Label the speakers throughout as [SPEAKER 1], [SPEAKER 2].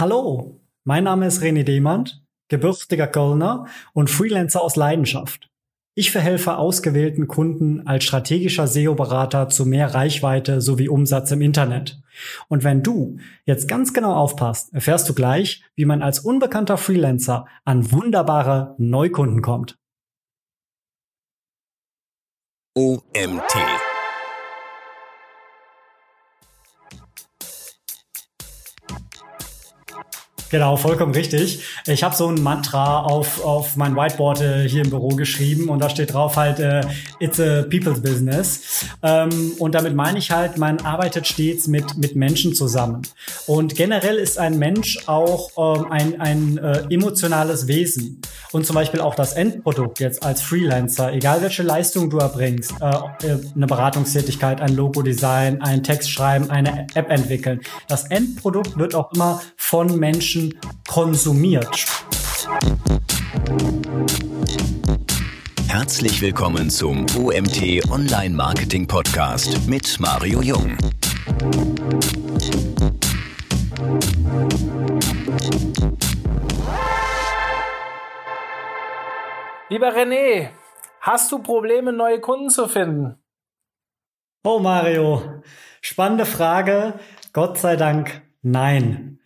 [SPEAKER 1] Hallo, mein Name ist René Demand, gebürtiger Kölner und Freelancer aus Leidenschaft. Ich verhelfe ausgewählten Kunden als strategischer SEO-Berater zu mehr Reichweite sowie Umsatz im Internet. Und wenn du jetzt ganz genau aufpasst, erfährst du gleich, wie man als unbekannter Freelancer an wunderbare Neukunden kommt.
[SPEAKER 2] OMT
[SPEAKER 1] Genau, vollkommen richtig. Ich habe so ein Mantra auf, auf mein Whiteboard äh, hier im Büro geschrieben und da steht drauf halt, äh, it's a people's business. Ähm, und damit meine ich halt, man arbeitet stets mit, mit Menschen zusammen. Und generell ist ein Mensch auch ähm, ein, ein äh, emotionales Wesen. Und zum Beispiel auch das Endprodukt jetzt als Freelancer, egal welche Leistung du erbringst, äh, äh eine Beratungstätigkeit, ein Logo-Design, ein Text schreiben, eine App entwickeln. Das Endprodukt wird auch immer von Menschen Menschen konsumiert.
[SPEAKER 2] Herzlich willkommen zum OMT Online Marketing Podcast mit Mario Jung.
[SPEAKER 3] Lieber René, hast du Probleme, neue Kunden zu finden?
[SPEAKER 1] Oh Mario, spannende Frage. Gott sei Dank nein.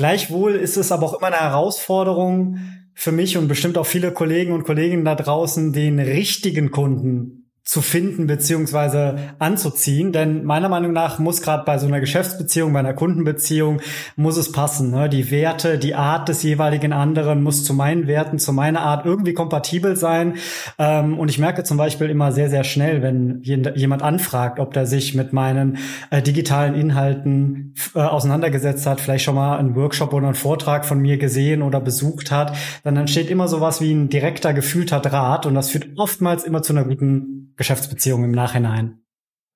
[SPEAKER 1] Gleichwohl ist es aber auch immer eine Herausforderung für mich und bestimmt auch viele Kollegen und Kolleginnen da draußen, den richtigen Kunden zu finden beziehungsweise anzuziehen. Denn meiner Meinung nach muss gerade bei so einer Geschäftsbeziehung, bei einer Kundenbeziehung, muss es passen. Ne? Die Werte, die Art des jeweiligen anderen muss zu meinen Werten, zu meiner Art irgendwie kompatibel sein. Ähm, und ich merke zum Beispiel immer sehr, sehr schnell, wenn jemand anfragt, ob der sich mit meinen äh, digitalen Inhalten äh, auseinandergesetzt hat, vielleicht schon mal einen Workshop oder einen Vortrag von mir gesehen oder besucht hat, dann entsteht immer sowas wie ein direkter, gefühlter Draht. Und das führt oftmals immer zu einer guten Geschäftsbeziehung im Nachhinein.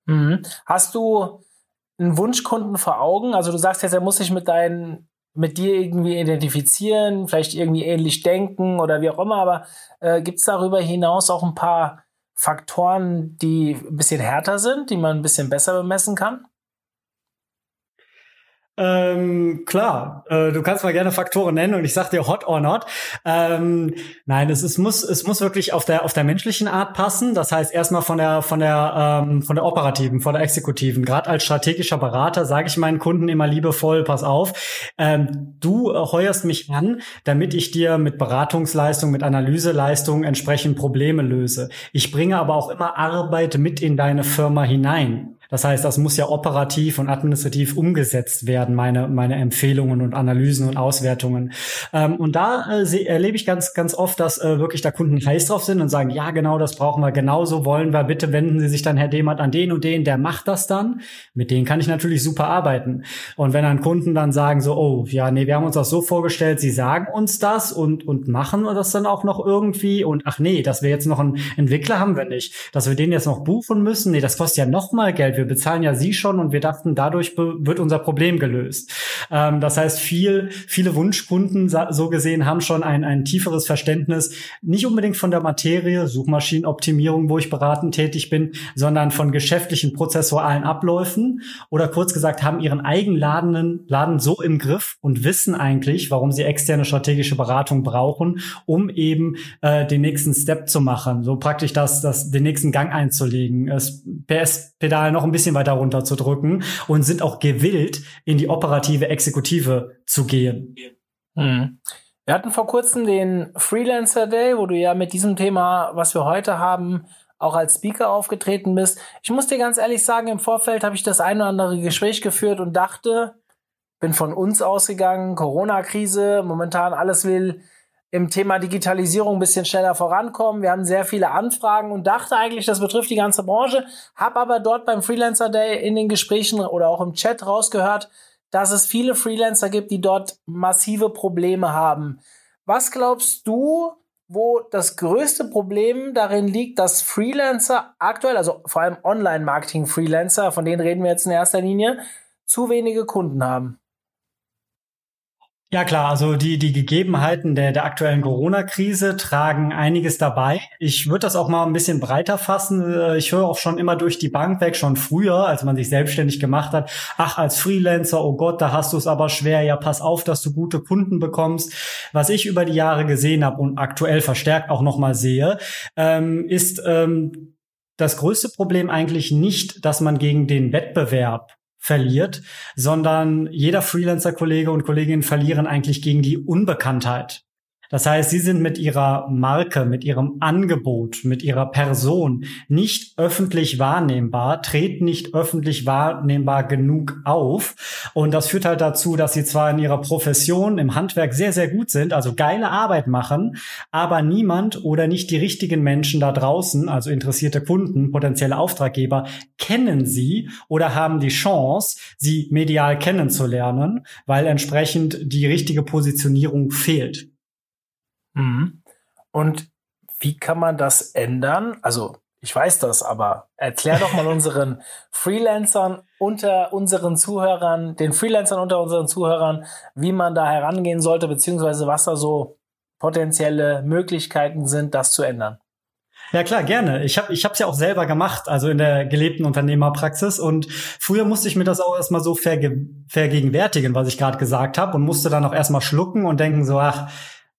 [SPEAKER 3] Mhm. Hast du einen Wunschkunden vor Augen? Also du sagst jetzt, er muss sich mit deinen mit dir irgendwie identifizieren, vielleicht irgendwie ähnlich denken oder wie auch immer, aber äh, gibt es darüber hinaus auch ein paar Faktoren, die ein bisschen härter sind, die man ein bisschen besser bemessen kann?
[SPEAKER 1] Ähm, klar, äh, du kannst mal gerne Faktoren nennen und ich sag dir hot or not. Ähm, nein, es, es muss es muss wirklich auf der auf der menschlichen Art passen. Das heißt erstmal von der von der ähm, von der operativen, von der exekutiven. Gerade als strategischer Berater sage ich meinen Kunden immer liebevoll: Pass auf, ähm, du äh, heuerst mich an, damit ich dir mit Beratungsleistung, mit Analyseleistung entsprechend Probleme löse. Ich bringe aber auch immer Arbeit mit in deine Firma hinein. Das heißt, das muss ja operativ und administrativ umgesetzt werden, meine, meine Empfehlungen und Analysen und Auswertungen. Ähm, und da äh, erlebe ich ganz, ganz oft, dass äh, wirklich da Kunden heiß drauf sind und sagen, ja, genau, das brauchen wir, genauso wollen wir, bitte wenden Sie sich dann, Herr Demert, an den und den, der macht das dann. Mit denen kann ich natürlich super arbeiten. Und wenn dann Kunden dann sagen so, oh, ja, nee, wir haben uns das so vorgestellt, Sie sagen uns das und, und machen das dann auch noch irgendwie und ach nee, dass wir jetzt noch einen Entwickler haben wir nicht, dass wir den jetzt noch buchen müssen, nee, das kostet ja noch mal Wir bezahlen ja sie schon und wir dachten, dadurch wird unser Problem gelöst. Ähm, das heißt, viel, viele Wunschkunden so gesehen haben schon ein, ein tieferes Verständnis, nicht unbedingt von der Materie, Suchmaschinenoptimierung, wo ich beratend tätig bin, sondern von geschäftlichen prozessualen Abläufen oder kurz gesagt haben ihren eigenen Laden, Laden so im Griff und wissen eigentlich, warum sie externe strategische Beratung brauchen, um eben äh, den nächsten Step zu machen, so praktisch das, das den nächsten Gang einzulegen, das PS-Pedal noch ein bisschen weiter runter zu drücken und sind auch gewillt, in die operative Exekutive zu gehen.
[SPEAKER 3] Mhm. Wir hatten vor kurzem den Freelancer Day, wo du ja mit diesem Thema, was wir heute haben, auch als Speaker aufgetreten bist. Ich muss dir ganz ehrlich sagen, im Vorfeld habe ich das ein oder andere Gespräch geführt und dachte, bin von uns ausgegangen, Corona-Krise, momentan alles will im Thema Digitalisierung ein bisschen schneller vorankommen. Wir haben sehr viele Anfragen und dachte eigentlich, das betrifft die ganze Branche, habe aber dort beim Freelancer Day in den Gesprächen oder auch im Chat rausgehört, dass es viele Freelancer gibt, die dort massive Probleme haben. Was glaubst du, wo das größte Problem darin liegt, dass Freelancer aktuell, also vor allem Online-Marketing-Freelancer, von denen reden wir jetzt in erster Linie, zu wenige Kunden haben?
[SPEAKER 1] Ja klar, also die, die Gegebenheiten der, der aktuellen Corona-Krise tragen einiges dabei. Ich würde das auch mal ein bisschen breiter fassen. Äh, ich höre auch schon immer durch die Bank weg, schon früher, als man sich selbstständig gemacht hat, ach, als Freelancer, oh Gott, da hast du es aber schwer, ja, pass auf, dass du gute Kunden bekommst. Was ich über die Jahre gesehen habe und aktuell verstärkt auch nochmal sehe, ähm, ist ähm, das größte Problem eigentlich nicht, dass man gegen den Wettbewerb verliert, sondern jeder Freelancer-Kollege und Kollegin verlieren eigentlich gegen die Unbekanntheit. Das heißt, sie sind mit ihrer Marke, mit ihrem Angebot, mit ihrer Person nicht öffentlich wahrnehmbar, treten nicht öffentlich wahrnehmbar genug auf. Und das führt halt dazu, dass sie zwar in ihrer Profession im Handwerk sehr, sehr gut sind, also geile Arbeit machen, aber niemand oder nicht die richtigen Menschen da draußen, also interessierte Kunden, potenzielle Auftraggeber, kennen sie oder haben die Chance, sie medial kennenzulernen, weil entsprechend die richtige Positionierung fehlt.
[SPEAKER 3] Mhm. Und wie kann man das ändern? Also, ich weiß das, aber erklär doch mal unseren Freelancern unter unseren Zuhörern, den Freelancern unter unseren Zuhörern, wie man da herangehen sollte, beziehungsweise was da so potenzielle Möglichkeiten sind, das zu ändern.
[SPEAKER 1] Ja klar, gerne. Ich habe ich habe ja auch selber gemacht, also in der gelebten Unternehmerpraxis und früher musste ich mir das auch erstmal so verge vergegenwärtigen, was ich gerade gesagt habe und musste dann auch erstmal schlucken und denken so, ach,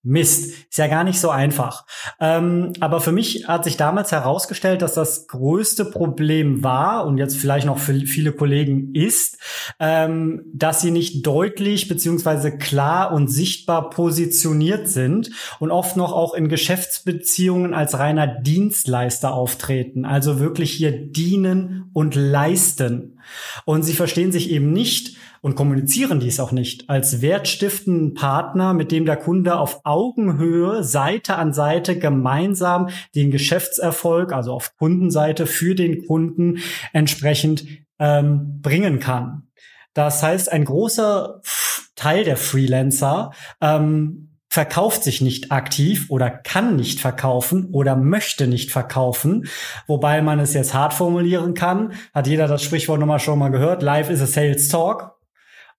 [SPEAKER 1] Mist, ist ja gar nicht so einfach. Ähm, aber für mich hat sich damals herausgestellt, dass das größte Problem war und jetzt vielleicht noch für viele Kollegen ist, ähm, dass sie nicht deutlich beziehungsweise klar und sichtbar positioniert sind und oft noch auch in Geschäftsbeziehungen als reiner Dienstleister auftreten. Also wirklich hier dienen und leisten. Und sie verstehen sich eben nicht und kommunizieren dies auch nicht als wertstiftenden Partner, mit dem der Kunde auf Augenhöhe Seite an Seite gemeinsam den Geschäftserfolg, also auf Kundenseite für den Kunden entsprechend ähm, bringen kann. Das heißt, ein großer Teil der Freelancer ähm, verkauft sich nicht aktiv oder kann nicht verkaufen oder möchte nicht verkaufen. Wobei man es jetzt hart formulieren kann, hat jeder das Sprichwort nochmal schon mal gehört, Life is a Sales Talk.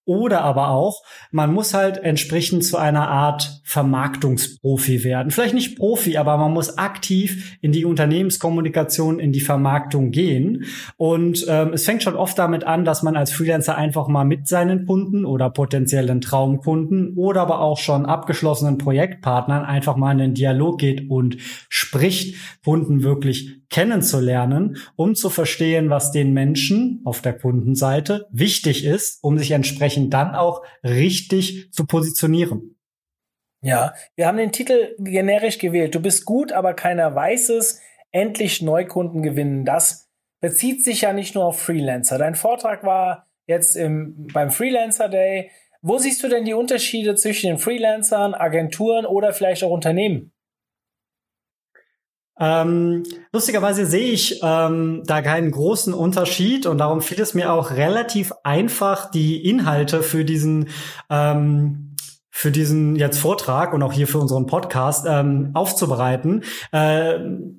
[SPEAKER 1] Oder aber auch, man muss halt entsprechend zu einer Art Vermarktungsprofi werden. Vielleicht nicht Profi, aber man muss aktiv in die Unternehmenskommunikation, in die Vermarktung gehen. Und ähm, es fängt schon oft damit an, dass man als Freelancer einfach mal mit seinen Kunden oder potenziellen Traumkunden oder aber auch schon abgeschlossenen Projektpartnern einfach mal in den Dialog geht und spricht, Kunden wirklich kennenzulernen, um zu verstehen, was den Menschen auf der Kundenseite wichtig ist, um sich entsprechend dann auch richtig zu positionieren.
[SPEAKER 3] Ja, wir haben den Titel generisch gewählt. Du bist gut, aber keiner weiß es. Endlich Neukunden gewinnen. Das bezieht sich ja nicht nur auf Freelancer. Dein Vortrag war jetzt im, beim Freelancer Day. Wo siehst du denn die Unterschiede zwischen den Freelancern, Agenturen oder vielleicht auch Unternehmen?
[SPEAKER 1] Ähm, lustigerweise sehe ich ähm, da keinen großen Unterschied und darum fiel es mir auch relativ einfach, die Inhalte für diesen ähm, für diesen jetzt Vortrag und auch hier für unseren Podcast ähm, aufzubereiten. Äh,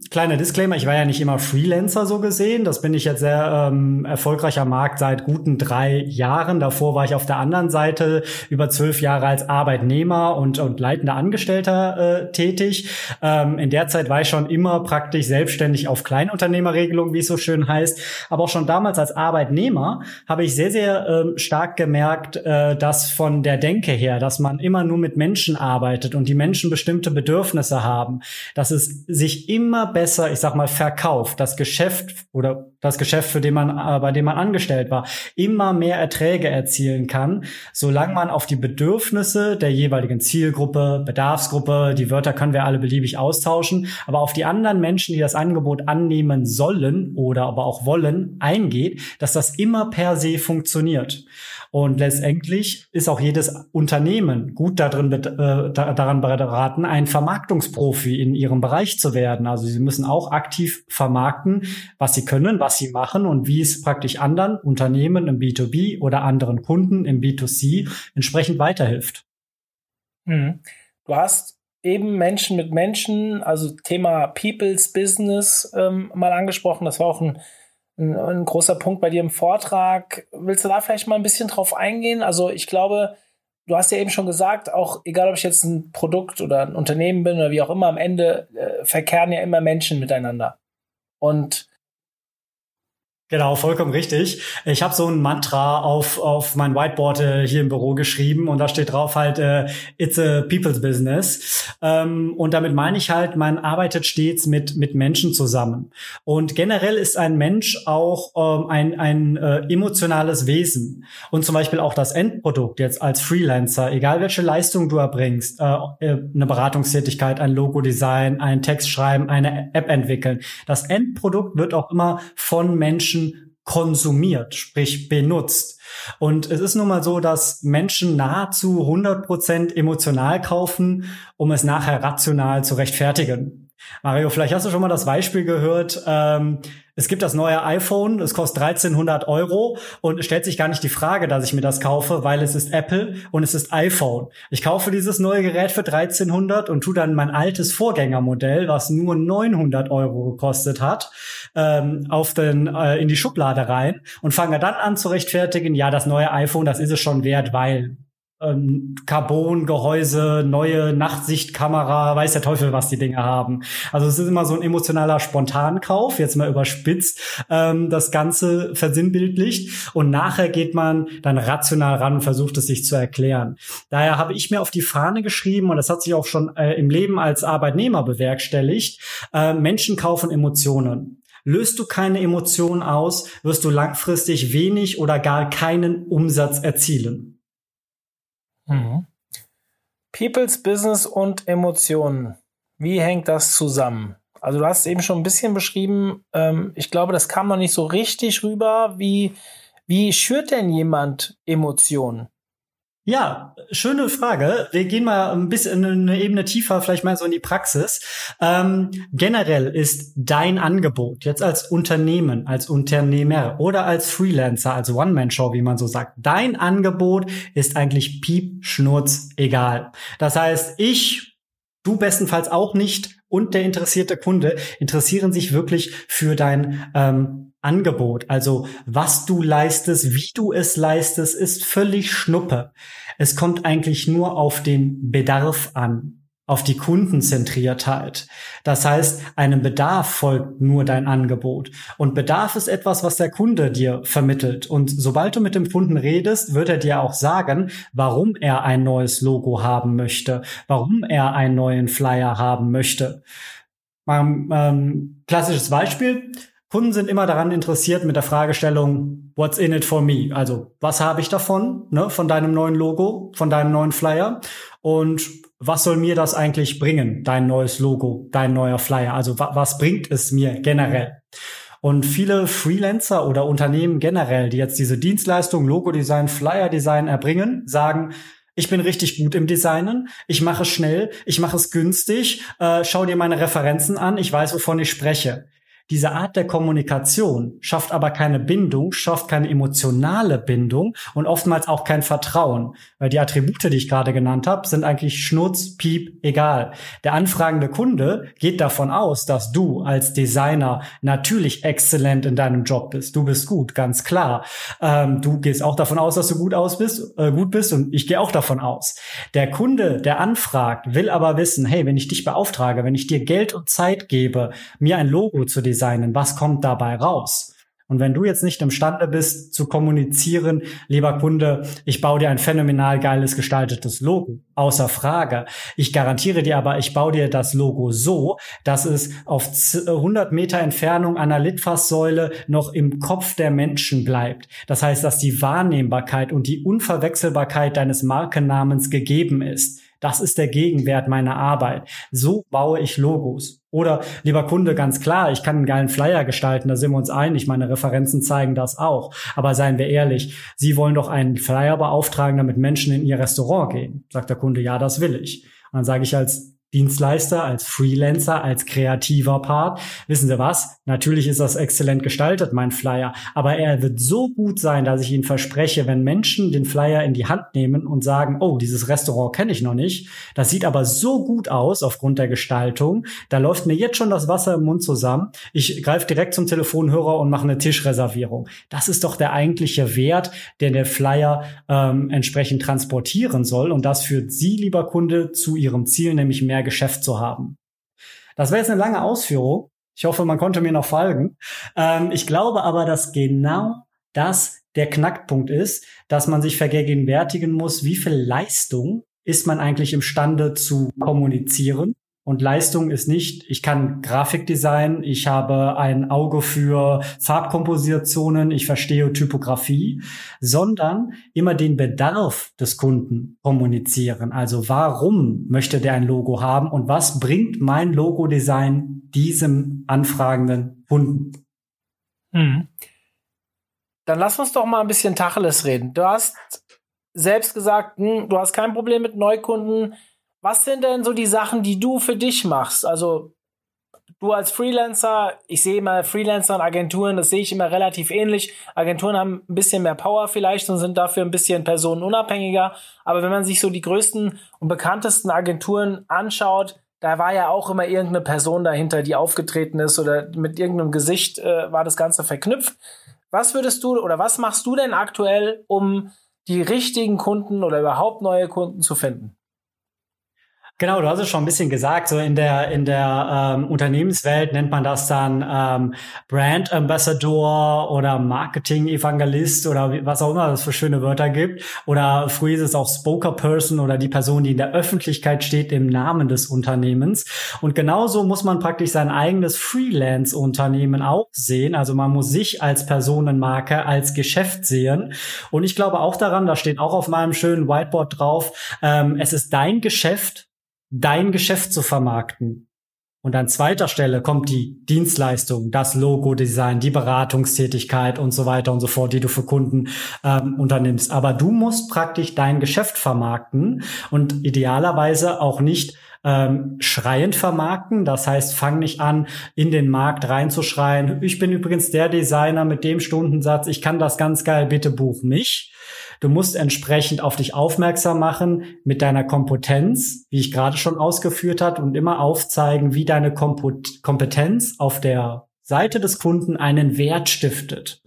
[SPEAKER 1] kleiner Disclaimer, ich war ja nicht immer Freelancer so gesehen. Das bin ich jetzt sehr ähm, erfolgreicher Markt seit guten drei Jahren. Davor war ich auf der anderen Seite über zwölf Jahre als Arbeitnehmer und, und leitender Angestellter äh, tätig. Ähm, in der Zeit war ich schon immer praktisch selbstständig auf Kleinunternehmerregelung, wie es so schön heißt. Aber auch schon damals als Arbeitnehmer habe ich sehr, sehr ähm, stark gemerkt, äh, dass von der Denke her, dass man immer nur mit Menschen arbeitet und die Menschen bestimmte Bedürfnisse haben, dass es sich immer besser, ich sag mal, verkauft, das Geschäft oder das Geschäft, für den man, äh, bei dem man angestellt war, immer mehr Erträge erzielen kann, solange man auf die Bedürfnisse der jeweiligen Zielgruppe, Bedarfsgruppe, die Wörter können wir alle beliebig austauschen, aber auf die anderen Menschen, die das Angebot annehmen sollen oder aber auch wollen, eingeht, dass das immer per se funktioniert. Und letztendlich ist auch jedes Unternehmen gut darin, äh, daran beraten, ein Vermarktungsprofi in ihrem Bereich zu werden. Also sie müssen auch aktiv vermarkten, was sie können, was sie machen und wie es praktisch anderen Unternehmen im B2B oder anderen Kunden im B2C entsprechend weiterhilft.
[SPEAKER 3] Mhm. Du hast eben Menschen mit Menschen, also Thema People's Business ähm, mal angesprochen. Das war auch ein ein, ein großer Punkt bei dir im Vortrag. Willst du da vielleicht mal ein bisschen drauf eingehen? Also ich glaube, du hast ja eben schon gesagt, auch egal ob ich jetzt ein Produkt oder ein Unternehmen bin oder wie auch immer, am Ende äh, verkehren ja immer Menschen miteinander. Und
[SPEAKER 1] Genau, vollkommen richtig. Ich habe so ein Mantra auf, auf mein Whiteboard äh, hier im Büro geschrieben und da steht drauf halt, äh, it's a people's business. Ähm, und damit meine ich halt, man arbeitet stets mit, mit Menschen zusammen. Und generell ist ein Mensch auch ähm, ein, ein äh, emotionales Wesen. Und zum Beispiel auch das Endprodukt jetzt als Freelancer, egal welche Leistung du erbringst, äh, äh eine Beratungstätigkeit, ein Logo-Design, ein Text schreiben, eine App entwickeln, das Endprodukt wird auch immer von Menschen Menschen konsumiert, sprich benutzt. Und es ist nun mal so, dass Menschen nahezu 100 Prozent emotional kaufen, um es nachher rational zu rechtfertigen. Mario, vielleicht hast du schon mal das Beispiel gehört. Ähm, es gibt das neue iPhone, es kostet 1300 Euro und es stellt sich gar nicht die Frage, dass ich mir das kaufe, weil es ist Apple und es ist iPhone. Ich kaufe dieses neue Gerät für 1300 und tu dann mein altes Vorgängermodell, was nur 900 Euro gekostet hat, ähm, auf den äh, in die Schublade rein und fange dann an zu rechtfertigen, ja, das neue iPhone, das ist es schon wert, weil ähm, Carbon-Gehäuse, neue Nachtsichtkamera, weiß der Teufel, was die Dinge haben. Also es ist immer so ein emotionaler Spontankauf, jetzt mal überspitzt, ähm, das Ganze versinnbildlicht und nachher geht man dann rational ran und versucht es sich zu erklären. Daher habe ich mir auf die Fahne geschrieben und das hat sich auch schon äh, im Leben als Arbeitnehmer bewerkstelligt, äh, Menschen kaufen Emotionen. Löst du keine Emotionen aus, wirst du langfristig wenig oder gar keinen Umsatz erzielen.
[SPEAKER 3] Mhm. People's Business und Emotionen. Wie hängt das zusammen? Also du hast es eben schon ein bisschen beschrieben. Ähm, ich glaube, das kam noch nicht so richtig rüber. Wie, wie schürt denn jemand Emotionen?
[SPEAKER 1] Ja, schöne Frage. Wir gehen mal ein bisschen eine Ebene tiefer, vielleicht mal so in die Praxis. Ähm, generell ist dein Angebot jetzt als Unternehmen, als Unternehmer oder als Freelancer, als One-Man-Show, wie man so sagt, dein Angebot ist eigentlich piep, schnurz, egal. Das heißt, ich, du bestenfalls auch nicht und der interessierte Kunde interessieren sich wirklich für dein ähm, Angebot, also was du leistest, wie du es leistest, ist völlig Schnuppe. Es kommt eigentlich nur auf den Bedarf an, auf die Kundenzentriertheit. Das heißt, einem Bedarf folgt nur dein Angebot. Und Bedarf ist etwas, was der Kunde dir vermittelt. Und sobald du mit dem Kunden redest, wird er dir auch sagen, warum er ein neues Logo haben möchte, warum er einen neuen Flyer haben möchte. Ähm, ähm, klassisches Beispiel. Kunden sind immer daran interessiert mit der Fragestellung, what's in it for me? Also, was habe ich davon, ne, von deinem neuen Logo, von deinem neuen Flyer? Und was soll mir das eigentlich bringen, dein neues Logo, dein neuer Flyer? Also, wa was bringt es mir generell? Und viele Freelancer oder Unternehmen generell, die jetzt diese Dienstleistung, Logo-Design, Flyer-Design erbringen, sagen, ich bin richtig gut im Designen. Ich mache es schnell. Ich mache es günstig. Äh, schau dir meine Referenzen an. Ich weiß, wovon ich spreche. Diese Art der Kommunikation schafft aber keine Bindung, schafft keine emotionale Bindung und oftmals auch kein Vertrauen, weil die Attribute, die ich gerade genannt habe, sind eigentlich Schnurz, Piep, egal. Der anfragende Kunde geht davon aus, dass du als Designer natürlich exzellent in deinem Job bist. Du bist gut, ganz klar. Ähm, du gehst auch davon aus, dass du gut aus bist, äh, gut bist und ich gehe auch davon aus. Der Kunde, der anfragt, will aber wissen, hey, wenn ich dich beauftrage, wenn ich dir Geld und Zeit gebe, mir ein Logo zu designen, designen? Was kommt dabei raus? Und wenn du jetzt nicht imstande bist zu kommunizieren, lieber Kunde, ich baue dir ein phänomenal geiles gestaltetes Logo, außer Frage. Ich garantiere dir aber, ich baue dir das Logo so, dass es auf 100 Meter Entfernung einer Litfaßsäule noch im Kopf der Menschen bleibt. Das heißt, dass die Wahrnehmbarkeit und die Unverwechselbarkeit deines Markennamens gegeben ist. Das ist der Gegenwert meiner Arbeit. So baue ich Logos. Oder lieber Kunde, ganz klar, ich kann einen geilen Flyer gestalten, da sind wir uns einig, meine Referenzen zeigen das auch. Aber seien wir ehrlich, Sie wollen doch einen Flyer beauftragen, damit Menschen in Ihr Restaurant gehen. Sagt der Kunde, ja, das will ich. Und dann sage ich als Dienstleister, als Freelancer, als kreativer Part. Wissen Sie was? Natürlich ist das exzellent gestaltet, mein Flyer, aber er wird so gut sein, dass ich Ihnen verspreche, wenn Menschen den Flyer in die Hand nehmen und sagen, oh, dieses Restaurant kenne ich noch nicht, das sieht aber so gut aus aufgrund der Gestaltung, da läuft mir jetzt schon das Wasser im Mund zusammen. Ich greife direkt zum Telefonhörer und mache eine Tischreservierung. Das ist doch der eigentliche Wert, den der Flyer ähm, entsprechend transportieren soll und das führt Sie, lieber Kunde, zu Ihrem Ziel, nämlich mehr mehr Geschäft zu haben. Das wäre jetzt eine lange Ausführung. Ich hoffe, man konnte mir noch folgen. Ähm, ich glaube aber, dass genau das der Knackpunkt ist, dass man sich vergegenwärtigen muss, wie viel Leistung ist man eigentlich imstande zu kommunizieren und Leistung ist nicht, ich kann Grafikdesign, ich habe ein Auge für Farbkompositionen, ich verstehe Typografie, sondern immer den Bedarf des Kunden kommunizieren. Also warum möchte der ein Logo haben und was bringt mein Logodesign diesem anfragenden Kunden?
[SPEAKER 3] Hm. Dann lass uns doch mal ein bisschen Tacheles reden. Du hast selbst gesagt, hm, du hast kein Problem mit Neukunden was sind denn so die Sachen, die du für dich machst? Also du als Freelancer, ich sehe immer Freelancer und Agenturen, das sehe ich immer relativ ähnlich. Agenturen haben ein bisschen mehr Power vielleicht und sind dafür ein bisschen personenunabhängiger. Aber wenn man sich so die größten und bekanntesten Agenturen anschaut, da war ja auch immer irgendeine Person dahinter, die aufgetreten ist oder mit irgendeinem Gesicht äh, war das Ganze verknüpft. Was würdest du oder was machst du denn aktuell, um die richtigen Kunden oder überhaupt neue Kunden zu finden?
[SPEAKER 1] Genau, du hast es schon ein bisschen gesagt. So in der in der ähm, Unternehmenswelt nennt man das dann ähm, Brand Ambassador oder Marketing Evangelist oder was auch immer es für schöne Wörter gibt. Oder früher ist es auch Spoker Person oder die Person, die in der Öffentlichkeit steht im Namen des Unternehmens. Und genauso muss man praktisch sein eigenes Freelance-Unternehmen auch sehen. Also man muss sich als Personenmarke, als Geschäft sehen. Und ich glaube auch daran, da steht auch auf meinem schönen Whiteboard drauf, ähm, es ist dein Geschäft dein Geschäft zu vermarkten. Und an zweiter Stelle kommt die Dienstleistung, das Logo-Design, die Beratungstätigkeit und so weiter und so fort, die du für Kunden ähm, unternimmst. Aber du musst praktisch dein Geschäft vermarkten und idealerweise auch nicht ähm, schreiend vermarkten. Das heißt, fang nicht an, in den Markt reinzuschreien. Ich bin übrigens der Designer mit dem Stundensatz. Ich kann das ganz geil. Bitte buch mich Du musst entsprechend auf dich aufmerksam machen mit deiner Kompetenz, wie ich gerade schon ausgeführt hat, und immer aufzeigen, wie deine Kompetenz auf der Seite des Kunden einen Wert stiftet.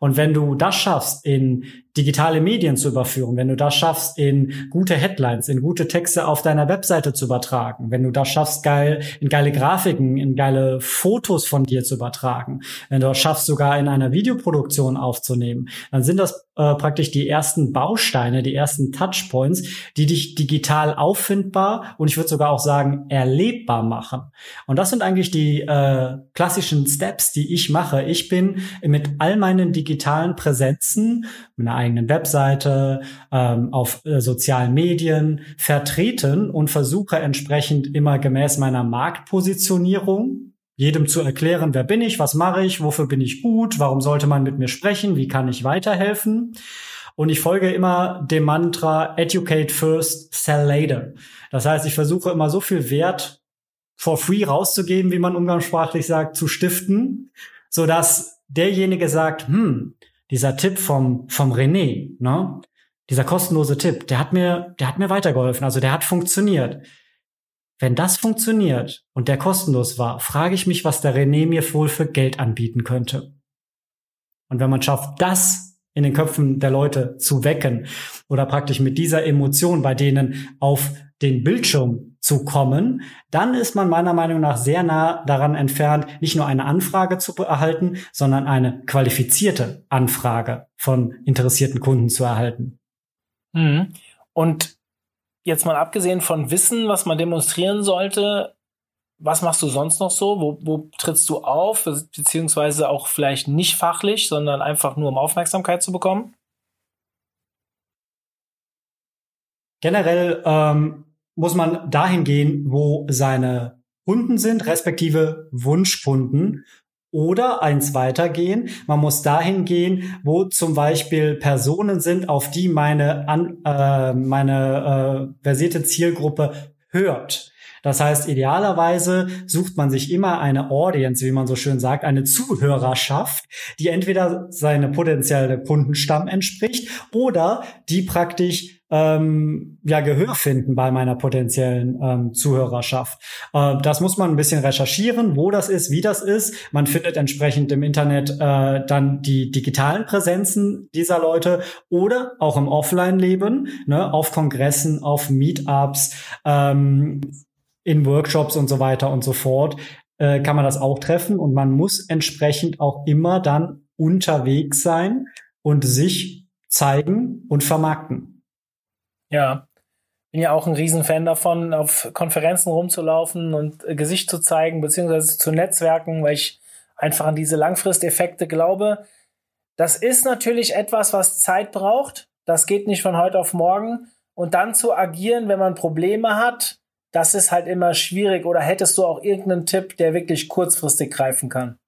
[SPEAKER 1] Und wenn du das schaffst, in digitale Medien zu überführen, wenn du das schaffst, in gute Headlines, in gute Texte auf deiner Webseite zu übertragen, wenn du das schaffst, geil, in geile Grafiken, in geile Fotos von dir zu übertragen, wenn du das schaffst, sogar in einer Videoproduktion aufzunehmen, dann sind das äh, praktisch die ersten Bausteine, die ersten Touchpoints, die dich digital auffindbar und ich würde sogar auch sagen, erlebbar machen. Und das sind eigentlich die äh, klassischen Steps, die ich mache. Ich bin mit all meinen digitalen Präsenzen, mit einer eigenen Webseite, ähm, auf äh, sozialen Medien vertreten und versuche entsprechend immer gemäß meiner Marktpositionierung jedem zu erklären, wer bin ich, was mache ich, wofür bin ich gut, warum sollte man mit mir sprechen, wie kann ich weiterhelfen. Und ich folge immer dem Mantra Educate first, sell later. Das heißt, ich versuche immer so viel Wert for free rauszugeben, wie man umgangssprachlich sagt, zu stiften, so dass derjenige sagt, hm, dieser Tipp vom, vom René, ne? Dieser kostenlose Tipp, der hat mir, der hat mir weitergeholfen. Also der hat funktioniert. Wenn das funktioniert und der kostenlos war, frage ich mich, was der René mir wohl für Geld anbieten könnte. Und wenn man schafft, das in den Köpfen der Leute zu wecken oder praktisch mit dieser Emotion bei denen auf den Bildschirm zu kommen, dann ist man meiner Meinung nach sehr nah daran entfernt, nicht nur eine Anfrage zu erhalten, sondern eine qualifizierte Anfrage von interessierten Kunden zu erhalten.
[SPEAKER 3] Mhm. Und jetzt mal abgesehen von Wissen, was man demonstrieren sollte, was machst du sonst noch so? Wo, wo trittst du auf? Beziehungsweise auch vielleicht nicht fachlich, sondern einfach nur um Aufmerksamkeit zu bekommen?
[SPEAKER 1] Generell ähm, muss man dahin gehen, wo seine Kunden sind, respektive Wunschkunden. Oder eins weitergehen, man muss dahin gehen, wo zum Beispiel Personen sind, auf die meine, an, äh, meine äh, versierte Zielgruppe hört. Das heißt, idealerweise sucht man sich immer eine Audience, wie man so schön sagt, eine Zuhörerschaft, die entweder seine potenzielle Kundenstamm entspricht oder die praktisch ähm, ja Gehör finden bei meiner potenziellen ähm, Zuhörerschaft. Äh, das muss man ein bisschen recherchieren, wo das ist, wie das ist. Man findet entsprechend im Internet äh, dann die digitalen Präsenzen dieser Leute oder auch im Offline-Leben, ne, auf Kongressen, auf Meetups, ähm, in Workshops und so weiter und so fort äh, kann man das auch treffen und man muss entsprechend auch immer dann unterwegs sein und sich zeigen und vermarkten.
[SPEAKER 3] Ja, bin ja auch ein Riesenfan davon, auf Konferenzen rumzulaufen und äh, Gesicht zu zeigen, beziehungsweise zu netzwerken, weil ich einfach an diese Langfristeffekte glaube. Das ist natürlich etwas, was Zeit braucht. Das geht nicht von heute auf morgen. Und dann zu agieren, wenn man Probleme hat, das ist halt immer schwierig. Oder hättest du auch irgendeinen Tipp, der wirklich kurzfristig greifen kann?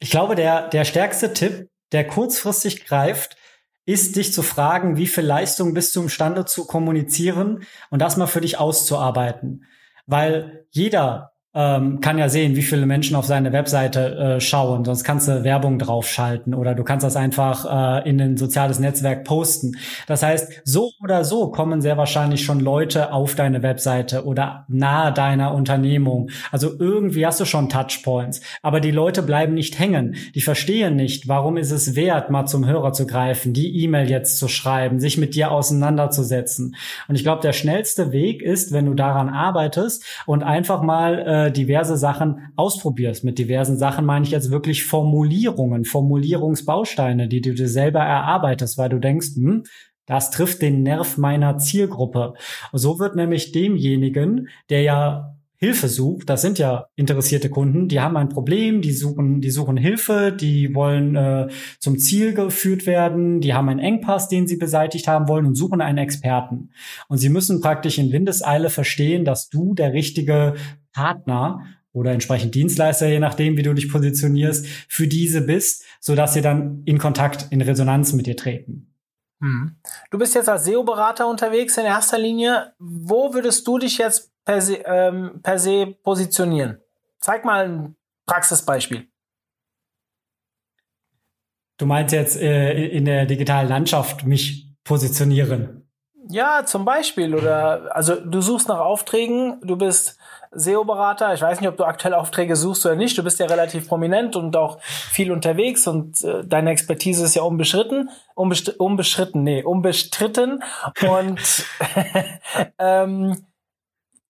[SPEAKER 1] Ich glaube, der, der stärkste Tipp, der kurzfristig greift, ist, dich zu fragen, wie viel Leistung bist du imstande zu kommunizieren und das mal für dich auszuarbeiten. Weil jeder ähm, kann ja sehen, wie viele Menschen auf seine Webseite äh, schauen. Sonst kannst du Werbung draufschalten oder du kannst das einfach äh, in ein soziales Netzwerk posten. Das heißt, so oder so kommen sehr wahrscheinlich schon Leute auf deine Webseite oder nahe deiner Unternehmung. Also irgendwie hast du schon Touchpoints. Aber die Leute bleiben nicht hängen. Die verstehen nicht, warum ist es wert, mal zum Hörer zu greifen, die E-Mail jetzt zu schreiben, sich mit dir auseinanderzusetzen. Und ich glaube, der schnellste Weg ist, wenn du daran arbeitest und einfach mal äh, diverse Sachen ausprobierst. Mit diversen Sachen meine ich jetzt wirklich Formulierungen, Formulierungsbausteine, die du dir selber erarbeitest, weil du denkst, hm, das trifft den Nerv meiner Zielgruppe. So wird nämlich demjenigen, der ja Hilfe sucht, das sind ja interessierte Kunden, die haben ein Problem, die suchen, die suchen Hilfe, die wollen äh, zum Ziel geführt werden, die haben einen Engpass, den sie beseitigt haben wollen und suchen einen Experten. Und sie müssen praktisch in Windeseile verstehen, dass du der richtige Partner oder entsprechend Dienstleister, je nachdem, wie du dich positionierst, für diese bist, so dass sie dann in Kontakt, in Resonanz mit dir treten.
[SPEAKER 3] Hm. Du bist jetzt als SEO-Berater unterwegs in erster Linie. Wo würdest du dich jetzt per se, ähm, per se positionieren? Zeig mal ein Praxisbeispiel.
[SPEAKER 1] Du meinst jetzt äh, in der digitalen Landschaft mich positionieren?
[SPEAKER 3] Ja, zum Beispiel. Oder also du suchst nach Aufträgen, du bist SEO-Berater. Ich weiß nicht, ob du aktuell Aufträge suchst oder nicht. Du bist ja relativ prominent und auch viel unterwegs und äh, deine Expertise ist ja unbeschritten. Unbestr unbeschritten, nee, unbestritten. Und ähm,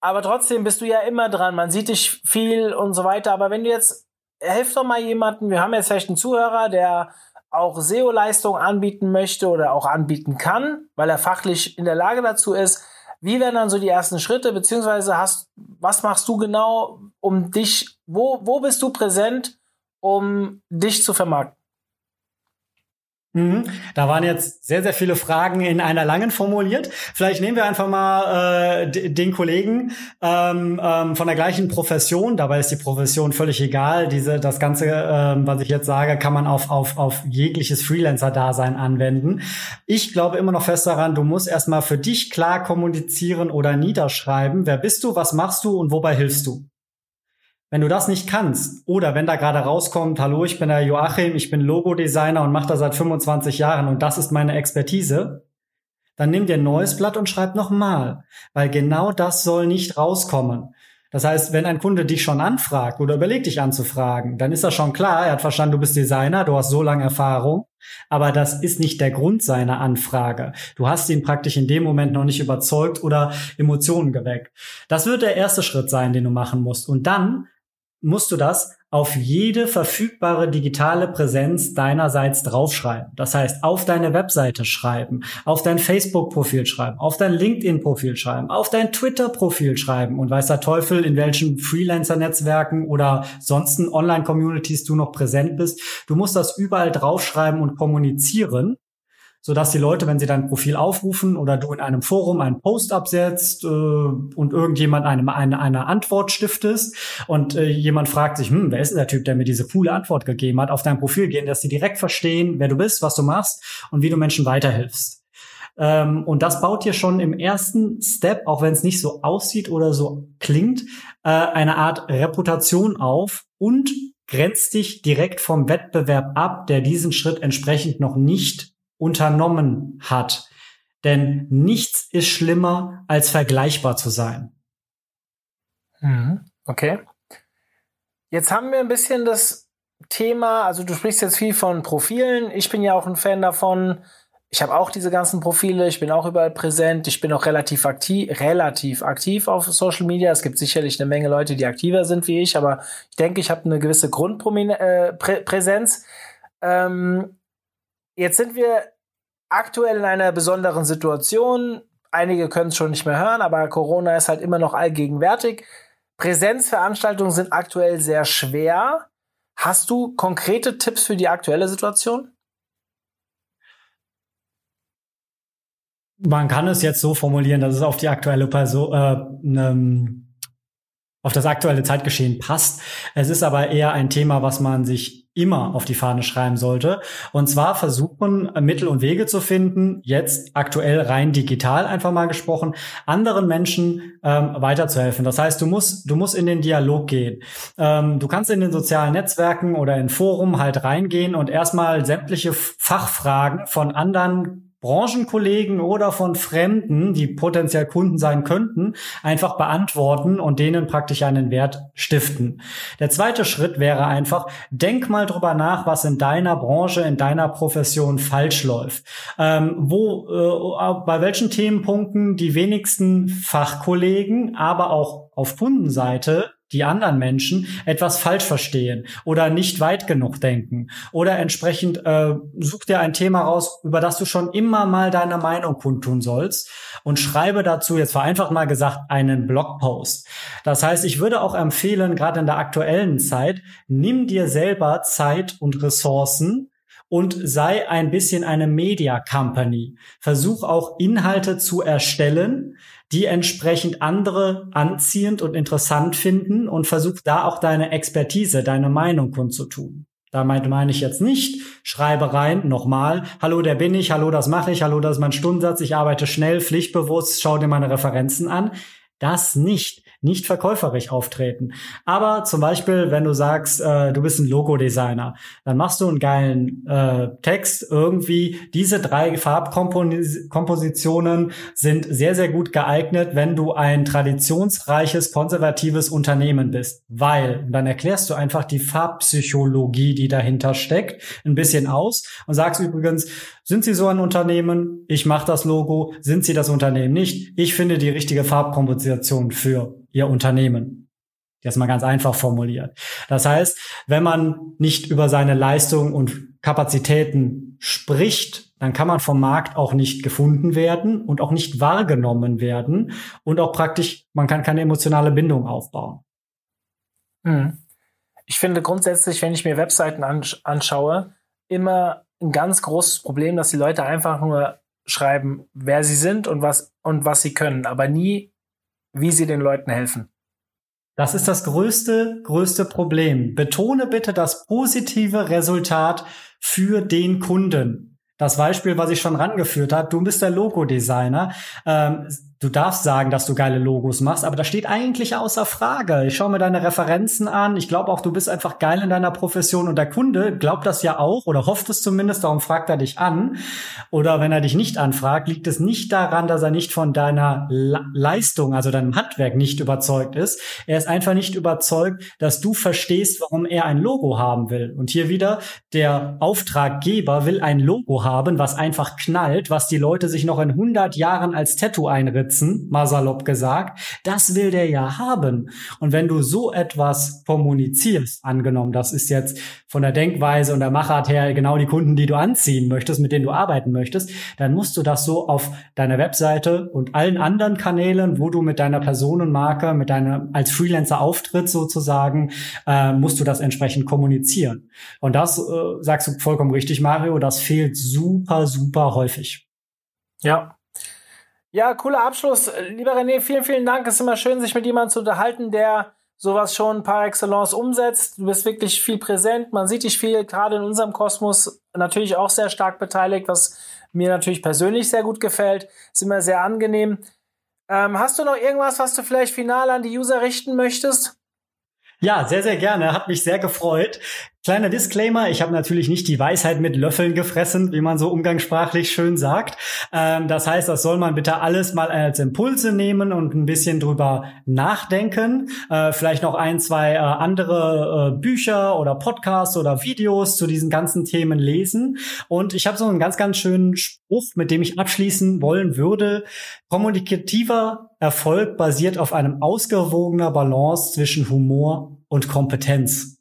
[SPEAKER 3] aber trotzdem bist du ja immer dran. Man sieht dich viel und so weiter. Aber wenn du jetzt, helf doch mal jemanden, wir haben jetzt vielleicht einen Zuhörer, der auch SEO-Leistung anbieten möchte oder auch anbieten kann, weil er fachlich in der Lage dazu ist wie werden dann so die ersten Schritte, beziehungsweise hast, was machst du genau, um dich, wo, wo bist du präsent, um dich zu vermarkten?
[SPEAKER 1] Mhm. Da waren jetzt sehr, sehr viele Fragen in einer langen formuliert. Vielleicht nehmen wir einfach mal äh, den Kollegen ähm, ähm, von der gleichen Profession. Dabei ist die Profession völlig egal. Diese, das Ganze, ähm, was ich jetzt sage, kann man auf, auf, auf jegliches Freelancer-Dasein anwenden. Ich glaube immer noch fest daran, du musst erstmal für dich klar kommunizieren oder niederschreiben. Wer bist du, was machst du und wobei hilfst du? Wenn du das nicht kannst oder wenn da gerade rauskommt, hallo, ich bin der Joachim, ich bin Logo-Designer und mache das seit 25 Jahren und das ist meine Expertise, dann nimm dir ein neues Blatt und schreib nochmal, weil genau das soll nicht rauskommen. Das heißt, wenn ein Kunde dich schon anfragt oder überlegt dich anzufragen, dann ist das schon klar, er hat verstanden, du bist Designer, du hast so lange Erfahrung, aber das ist nicht der Grund seiner Anfrage. Du hast ihn praktisch in dem Moment noch nicht überzeugt oder Emotionen geweckt. Das wird der erste Schritt sein, den du machen musst. Und dann musst du das auf jede verfügbare digitale Präsenz deinerseits draufschreiben. Das heißt, auf deine Webseite schreiben, auf dein Facebook-Profil schreiben, auf dein LinkedIn-Profil schreiben, auf dein Twitter-Profil schreiben und weiß der Teufel, in welchen Freelancer-Netzwerken oder sonstigen Online-Communities du noch präsent bist. Du musst das überall draufschreiben und kommunizieren sodass die Leute, wenn sie dein Profil aufrufen oder du in einem Forum einen Post absetzt äh, und irgendjemand eine, eine, eine Antwort stiftest und äh, jemand fragt sich, hm, wer ist denn der Typ, der mir diese coole Antwort gegeben hat, auf dein Profil gehen, dass sie direkt verstehen, wer du bist, was du machst und wie du Menschen weiterhilfst. Ähm, und das baut dir schon im ersten Step, auch wenn es nicht so aussieht oder so klingt, äh, eine Art Reputation auf und grenzt dich direkt vom Wettbewerb ab, der diesen Schritt entsprechend noch nicht unternommen hat. Denn nichts ist schlimmer, als vergleichbar zu sein.
[SPEAKER 3] Mhm. Okay. Jetzt haben wir ein bisschen das Thema, also du sprichst jetzt viel von Profilen. Ich bin ja auch ein Fan davon. Ich habe auch diese ganzen Profile, ich bin auch überall präsent, ich bin auch relativ aktiv, relativ aktiv auf Social Media. Es gibt sicherlich eine Menge Leute, die aktiver sind wie ich, aber ich denke, ich habe eine gewisse Grundpräsenz. Äh, ähm, jetzt sind wir aktuell in einer besonderen Situation. Einige können es schon nicht mehr hören, aber Corona ist halt immer noch allgegenwärtig. Präsenzveranstaltungen sind aktuell sehr schwer. Hast du konkrete Tipps für die aktuelle Situation?
[SPEAKER 1] Man kann es jetzt so formulieren, dass es auf die aktuelle Person, äh, ne, auf das aktuelle Zeitgeschehen passt. Es ist aber eher ein Thema, was man sich immer auf die Fahne schreiben sollte. Und zwar versuchen, Mittel und Wege zu finden, jetzt aktuell rein digital einfach mal gesprochen, anderen Menschen ähm, weiterzuhelfen. Das heißt, du musst, du musst in den Dialog gehen. Ähm, du kannst in den sozialen Netzwerken oder in Forum halt reingehen und erstmal sämtliche Fachfragen von anderen Branchenkollegen oder von Fremden, die potenziell Kunden sein könnten, einfach beantworten und denen praktisch einen Wert stiften. Der zweite Schritt wäre einfach, denk mal drüber nach, was in deiner Branche, in deiner Profession falsch läuft. Ähm, wo, äh, bei welchen Themenpunkten die wenigsten Fachkollegen, aber auch auf Kundenseite die anderen Menschen etwas falsch verstehen oder nicht weit genug denken oder entsprechend äh, such dir ein Thema raus, über das du schon immer mal deine Meinung kundtun sollst und schreibe dazu jetzt vereinfacht mal gesagt einen Blogpost. Das heißt, ich würde auch empfehlen, gerade in der aktuellen Zeit, nimm dir selber Zeit und Ressourcen und sei ein bisschen eine Media Company. Versuch auch Inhalte zu erstellen, die entsprechend andere anziehend und interessant finden und versuch da auch deine Expertise, deine Meinung kundzutun. Da meine ich jetzt nicht, schreibe rein, nochmal, hallo, der bin ich, hallo, das mache ich, hallo, das ist mein Stundensatz, ich arbeite schnell, pflichtbewusst, schau dir meine Referenzen an. Das nicht nicht verkäuferisch auftreten. Aber zum Beispiel, wenn du sagst, äh, du bist ein Logo-Designer, dann machst du einen geilen äh, Text irgendwie. Diese drei Farbkompositionen sind sehr, sehr gut geeignet, wenn du ein traditionsreiches, konservatives Unternehmen bist. Weil, dann erklärst du einfach die Farbpsychologie, die dahinter steckt, ein bisschen aus und sagst übrigens, sind Sie so ein Unternehmen? Ich mache das Logo. Sind Sie das Unternehmen nicht? Ich finde die richtige Farbkomposition für Ihr Unternehmen. Jetzt mal ganz einfach formuliert. Das heißt, wenn man nicht über seine Leistung und Kapazitäten spricht, dann kann man vom Markt auch nicht gefunden werden und auch nicht wahrgenommen werden und auch praktisch, man kann keine emotionale Bindung aufbauen.
[SPEAKER 3] Hm. Ich finde grundsätzlich, wenn ich mir Webseiten anschaue, immer ein ganz großes Problem, dass die Leute einfach nur schreiben, wer sie sind und was, und was sie können, aber nie, wie sie den Leuten helfen.
[SPEAKER 1] Das ist das größte, größte Problem. Betone bitte das positive Resultat für den Kunden. Das Beispiel, was ich schon rangeführt habe, du bist der Logo-Designer. Ähm, du darfst sagen, dass du geile Logos machst, aber das steht eigentlich außer Frage. Ich schaue mir deine Referenzen an. Ich glaube auch, du bist einfach geil in deiner Profession und der Kunde glaubt das ja auch oder hofft es zumindest, darum fragt er dich an. Oder wenn er dich nicht anfragt, liegt es nicht daran, dass er nicht von deiner Le Leistung, also deinem Handwerk nicht überzeugt ist. Er ist einfach nicht überzeugt, dass du verstehst, warum er ein Logo haben will. Und hier wieder, der Auftraggeber will ein Logo haben, was einfach knallt, was die Leute sich noch in 100 Jahren als Tattoo einritzen sitzen, mal gesagt, das will der ja haben. Und wenn du so etwas kommunizierst, angenommen, das ist jetzt von der Denkweise und der Machart her genau die Kunden, die du anziehen möchtest, mit denen du arbeiten möchtest, dann musst du das so auf deiner Webseite und allen anderen Kanälen, wo du mit deiner Personenmarke, mit deiner als Freelancer auftritt sozusagen, äh, musst du das entsprechend kommunizieren. Und das äh, sagst du vollkommen richtig, Mario, das fehlt super, super häufig.
[SPEAKER 3] Ja, ja, cooler Abschluss. Lieber René, vielen, vielen Dank. Es ist immer schön, sich mit jemandem zu unterhalten, der sowas schon par excellence umsetzt. Du bist wirklich viel präsent, man sieht dich viel, gerade in unserem Kosmos natürlich auch sehr stark beteiligt, was mir natürlich persönlich sehr gut gefällt. Ist immer sehr angenehm. Ähm, hast du noch irgendwas, was du vielleicht final an die User richten möchtest?
[SPEAKER 1] Ja, sehr, sehr gerne. Hat mich sehr gefreut. Kleiner Disclaimer, ich habe natürlich nicht die Weisheit mit Löffeln gefressen, wie man so umgangssprachlich schön sagt. Ähm, das heißt, das soll man bitte alles mal als Impulse nehmen und ein bisschen drüber nachdenken. Äh, vielleicht noch ein, zwei äh, andere äh, Bücher oder Podcasts oder Videos zu diesen ganzen Themen lesen. Und ich habe so einen ganz, ganz schönen Spruch, mit dem ich abschließen wollen würde. Kommunikativer Erfolg basiert auf einem ausgewogener Balance zwischen Humor und Kompetenz.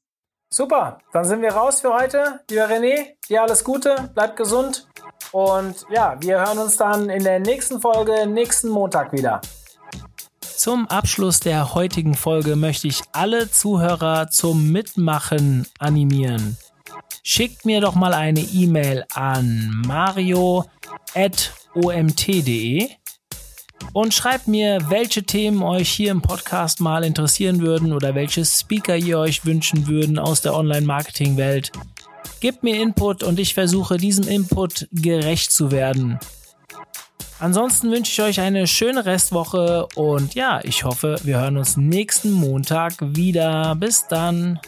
[SPEAKER 3] Super, dann sind wir raus für heute. Lieber René, dir alles Gute, bleib gesund und ja, wir hören uns dann in der nächsten Folge nächsten Montag wieder. Zum Abschluss der heutigen Folge möchte ich alle Zuhörer zum Mitmachen animieren. Schickt mir doch mal eine E-Mail an mario.omt.de und schreibt mir, welche Themen euch hier im Podcast mal interessieren würden oder welche Speaker ihr euch wünschen würden aus der Online-Marketing-Welt. Gebt mir Input und ich versuche diesem Input gerecht zu werden. Ansonsten wünsche ich euch eine schöne Restwoche und ja, ich hoffe, wir hören uns nächsten Montag wieder. Bis dann.